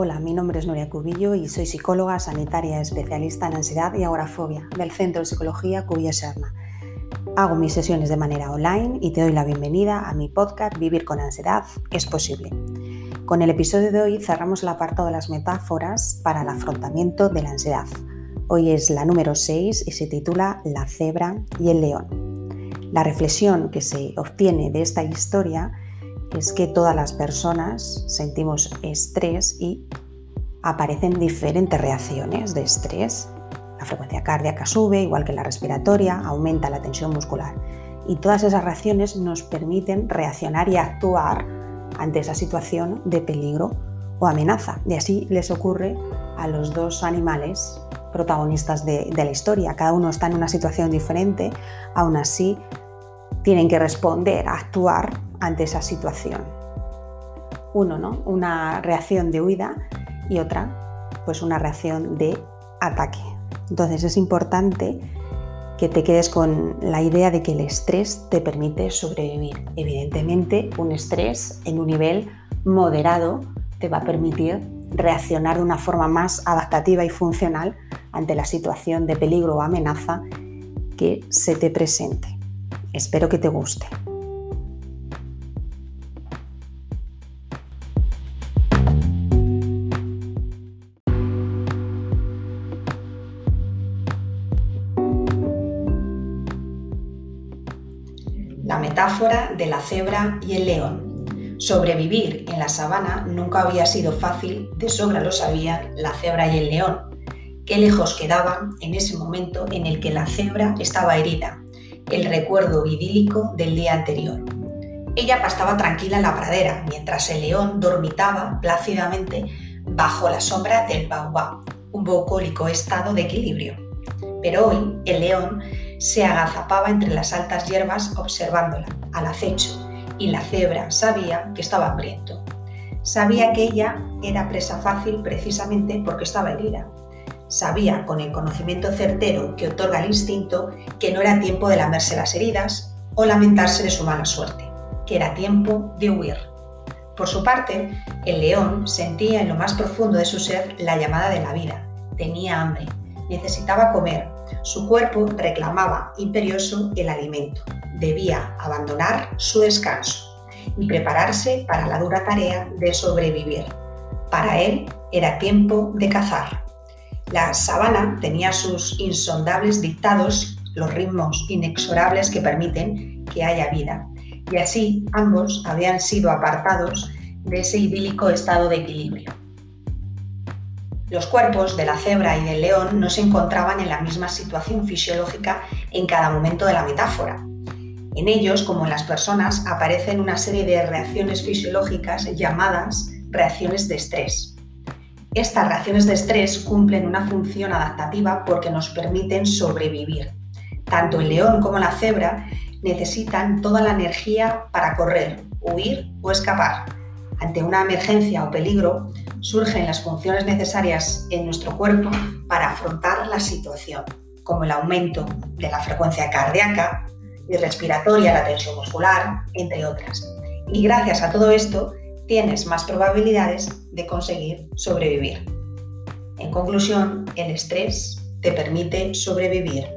Hola, mi nombre es Nuria Cubillo y soy psicóloga sanitaria especialista en ansiedad y agorafobia del Centro de Psicología Cubillo Serna. Hago mis sesiones de manera online y te doy la bienvenida a mi podcast Vivir con ansiedad es posible. Con el episodio de hoy cerramos el apartado de las metáforas para el afrontamiento de la ansiedad. Hoy es la número 6 y se titula La cebra y el león. La reflexión que se obtiene de esta historia es que todas las personas sentimos estrés y aparecen diferentes reacciones de estrés. La frecuencia cardíaca sube, igual que la respiratoria, aumenta la tensión muscular. Y todas esas reacciones nos permiten reaccionar y actuar ante esa situación de peligro o amenaza. Y así les ocurre a los dos animales protagonistas de, de la historia. Cada uno está en una situación diferente, aún así tienen que responder, actuar ante esa situación. Uno, ¿no? Una reacción de huida y otra, pues una reacción de ataque. Entonces es importante que te quedes con la idea de que el estrés te permite sobrevivir. Evidentemente, un estrés en un nivel moderado te va a permitir reaccionar de una forma más adaptativa y funcional ante la situación de peligro o amenaza que se te presente. Espero que te guste. La metáfora de la cebra y el león. Sobrevivir en la sabana nunca había sido fácil, de sobra lo sabían la cebra y el león. Qué lejos quedaban en ese momento en el que la cebra estaba herida, el recuerdo idílico del día anterior. Ella pastaba tranquila en la pradera, mientras el león dormitaba plácidamente bajo la sombra del baobab, un bucólico estado de equilibrio. Pero hoy el león se agazapaba entre las altas hierbas observándola, al acecho, y la cebra sabía que estaba hambriento. Sabía que ella era presa fácil precisamente porque estaba herida. Sabía, con el conocimiento certero que otorga el instinto, que no era tiempo de lamerse las heridas o lamentarse de su mala suerte, que era tiempo de huir. Por su parte, el león sentía en lo más profundo de su ser la llamada de la vida. Tenía hambre, necesitaba comer, su cuerpo reclamaba imperioso el alimento. Debía abandonar su descanso y prepararse para la dura tarea de sobrevivir. Para él era tiempo de cazar. La sabana tenía sus insondables dictados, los ritmos inexorables que permiten que haya vida. Y así ambos habían sido apartados de ese idílico estado de equilibrio. Los cuerpos de la cebra y del león no se encontraban en la misma situación fisiológica en cada momento de la metáfora. En ellos, como en las personas, aparecen una serie de reacciones fisiológicas llamadas reacciones de estrés. Estas reacciones de estrés cumplen una función adaptativa porque nos permiten sobrevivir. Tanto el león como la cebra necesitan toda la energía para correr, huir o escapar. Ante una emergencia o peligro, surgen las funciones necesarias en nuestro cuerpo para afrontar la situación, como el aumento de la frecuencia cardíaca y respiratoria, la tensión muscular, entre otras. Y gracias a todo esto, tienes más probabilidades de conseguir sobrevivir. En conclusión, el estrés te permite sobrevivir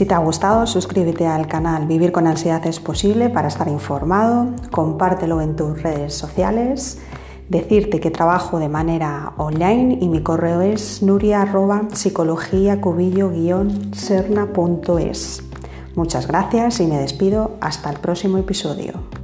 Si te ha gustado, suscríbete al canal Vivir con Ansiedad es Posible para estar informado, compártelo en tus redes sociales, decirte que trabajo de manera online y mi correo es nuria.psicologiacubillo-serna.es. Muchas gracias y me despido hasta el próximo episodio.